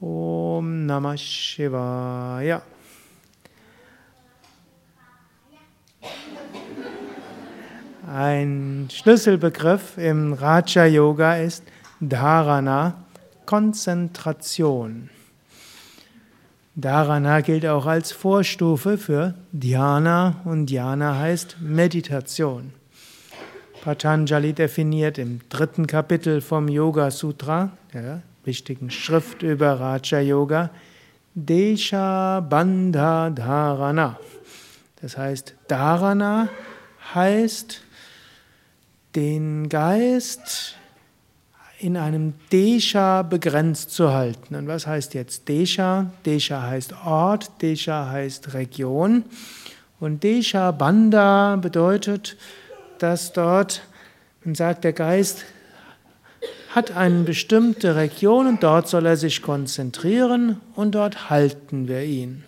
Om Namah Shivaya. Ein Schlüsselbegriff im Raja Yoga ist Dharana, Konzentration. Dharana gilt auch als Vorstufe für Dhyana und Dhyana heißt Meditation. Patanjali definiert im dritten Kapitel vom Yoga Sutra, der wichtigen Schrift über Raja Yoga, Desha Bandha Dharana. Das heißt, Dharana heißt den Geist in einem Desha begrenzt zu halten. Und was heißt jetzt Desha? Desha heißt Ort, Desha heißt Region. Und Desha Banda bedeutet, dass dort, man sagt, der Geist hat eine bestimmte Region und dort soll er sich konzentrieren und dort halten wir ihn.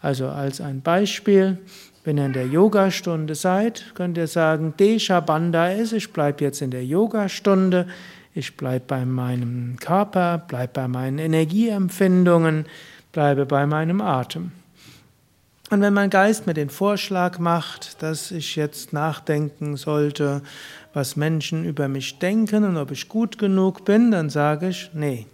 Also als ein Beispiel, wenn ihr in der Yogastunde seid, könnt ihr sagen, Desha Banda ist, ich bleibe jetzt in der Yogastunde, ich bleibe bei meinem Körper, bleibe bei meinen Energieempfindungen, bleibe bei meinem Atem. Und wenn mein Geist mir den Vorschlag macht, dass ich jetzt nachdenken sollte, was Menschen über mich denken und ob ich gut genug bin, dann sage ich, nee.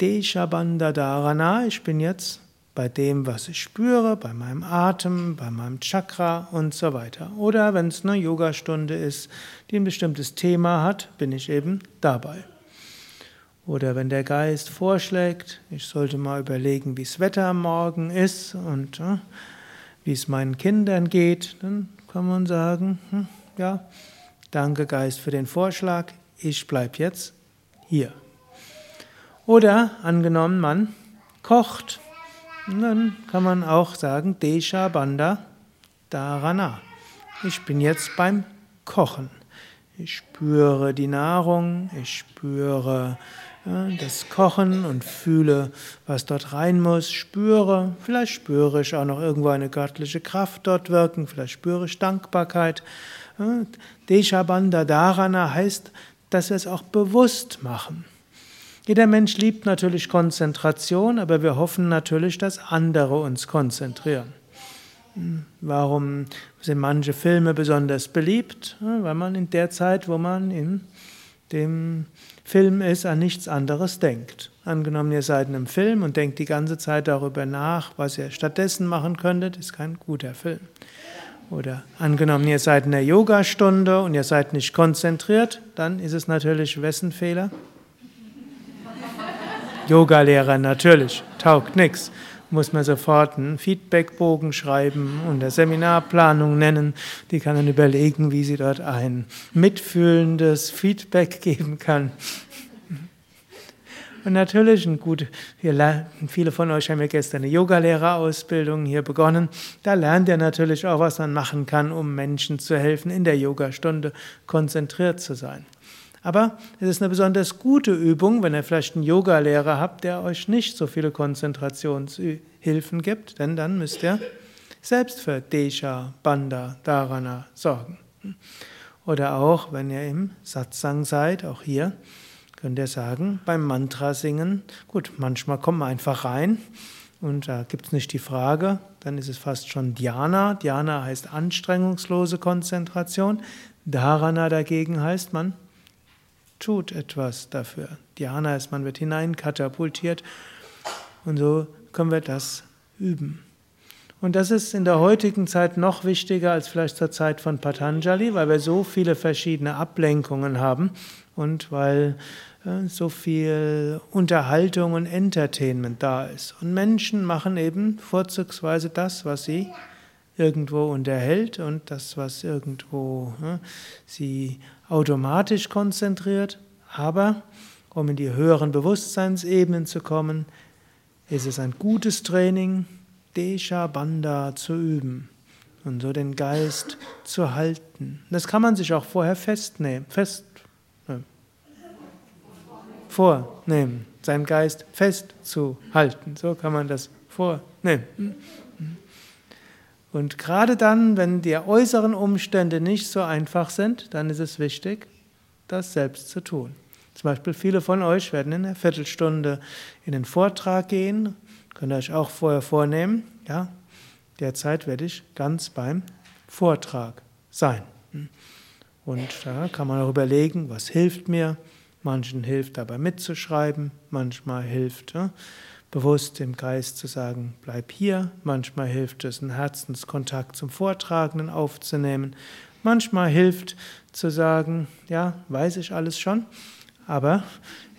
Desha Banda Dharana, ich bin jetzt bei dem, was ich spüre, bei meinem Atem, bei meinem Chakra und so weiter. Oder wenn es eine Yogastunde ist, die ein bestimmtes Thema hat, bin ich eben dabei. Oder wenn der Geist vorschlägt, ich sollte mal überlegen, wie das Wetter morgen ist und äh, wie es meinen Kindern geht, dann kann man sagen, hm, ja, danke Geist für den Vorschlag, ich bleibe jetzt hier. Oder angenommen, man kocht dann kann man auch sagen, Desha Banda Dharana. Ich bin jetzt beim Kochen. Ich spüre die Nahrung, ich spüre ja, das Kochen und fühle, was dort rein muss, spüre, vielleicht spüre ich auch noch irgendwo eine göttliche Kraft dort wirken, vielleicht spüre ich Dankbarkeit. Ja, Desha Banda Dharana heißt, dass wir es auch bewusst machen. Jeder Mensch liebt natürlich Konzentration, aber wir hoffen natürlich, dass andere uns konzentrieren. Hm, warum sind manche Filme besonders beliebt? Weil man in der Zeit, wo man in dem Film ist, an nichts anderes denkt. Angenommen, ihr seid in einem Film und denkt die ganze Zeit darüber nach, was ihr stattdessen machen könntet, ist kein guter Film. Oder angenommen, ihr seid in der Yogastunde und ihr seid nicht konzentriert, dann ist es natürlich wessen Fehler? Yogalehrer natürlich, taugt nichts. Muss man sofort einen Feedbackbogen schreiben und eine Seminarplanung nennen. Die kann dann überlegen, wie sie dort ein mitfühlendes Feedback geben kann. Und natürlich, ein gut, viele von euch haben ja gestern eine Yogalehrerausbildung hier begonnen. Da lernt ihr natürlich auch, was man machen kann, um Menschen zu helfen, in der Yogastunde konzentriert zu sein. Aber es ist eine besonders gute Übung, wenn ihr vielleicht einen Yogalehrer habt, der euch nicht so viele Konzentrationshilfen gibt, denn dann müsst ihr selbst für Desha, Banda, Dharana sorgen. Oder auch, wenn ihr im Satsang seid, auch hier, könnt ihr sagen, beim Mantra singen, gut, manchmal kommen wir einfach rein und da gibt es nicht die Frage, dann ist es fast schon Dhyana. Dhyana heißt anstrengungslose Konzentration. Dharana dagegen heißt, man tut etwas dafür. Dhyana ist, man wird hineinkatapultiert und so können wir das üben. Und das ist in der heutigen Zeit noch wichtiger als vielleicht zur Zeit von Patanjali, weil wir so viele verschiedene Ablenkungen haben und weil so viel Unterhaltung und Entertainment da ist. Und Menschen machen eben vorzugsweise das, was sie irgendwo unterhält und das, was irgendwo ne, sie automatisch konzentriert. Aber um in die höheren Bewusstseinsebenen zu kommen, ist es ein gutes Training, Desha Banda zu üben und so den Geist zu halten. Das kann man sich auch vorher festnehmen, fest, vornehmen, seinen Geist festzuhalten. So kann man das vornehmen. Und gerade dann, wenn die äußeren Umstände nicht so einfach sind, dann ist es wichtig, das selbst zu tun. Zum Beispiel viele von euch werden in einer Viertelstunde in den Vortrag gehen. Könnt ihr euch auch vorher vornehmen. Ja, derzeit werde ich ganz beim Vortrag sein. Und da kann man auch überlegen, was hilft mir. Manchen hilft dabei mitzuschreiben, manchmal hilft ja, bewusst im Geist zu sagen, bleib hier. Manchmal hilft es, einen Herzenskontakt zum Vortragenden aufzunehmen. Manchmal hilft zu sagen, ja, weiß ich alles schon, aber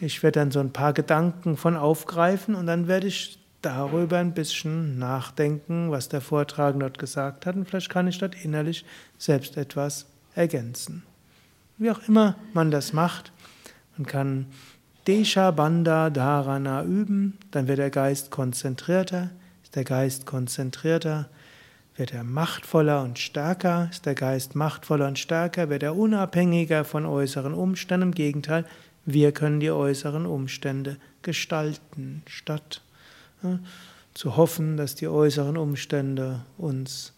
ich werde dann so ein paar Gedanken von aufgreifen und dann werde ich darüber ein bisschen nachdenken, was der Vortragende dort gesagt hat und vielleicht kann ich dort innerlich selbst etwas ergänzen. Wie auch immer man das macht, man kann Desha Bandha Dharana üben, dann wird der Geist konzentrierter. Ist der Geist konzentrierter, wird er machtvoller und stärker. Ist der Geist machtvoller und stärker, wird er unabhängiger von äußeren Umständen. Im Gegenteil, wir können die äußeren Umstände gestalten, statt ja, zu hoffen, dass die äußeren Umstände uns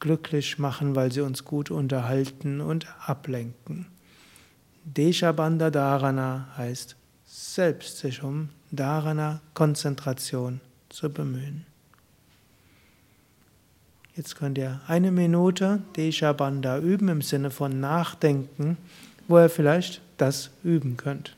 glücklich machen, weil sie uns gut unterhalten und ablenken. Deshabanda Dharana heißt selbst sich um Dharana, Konzentration zu bemühen. Jetzt könnt ihr eine Minute Desha Bandha üben im Sinne von Nachdenken, wo ihr vielleicht das üben könnt.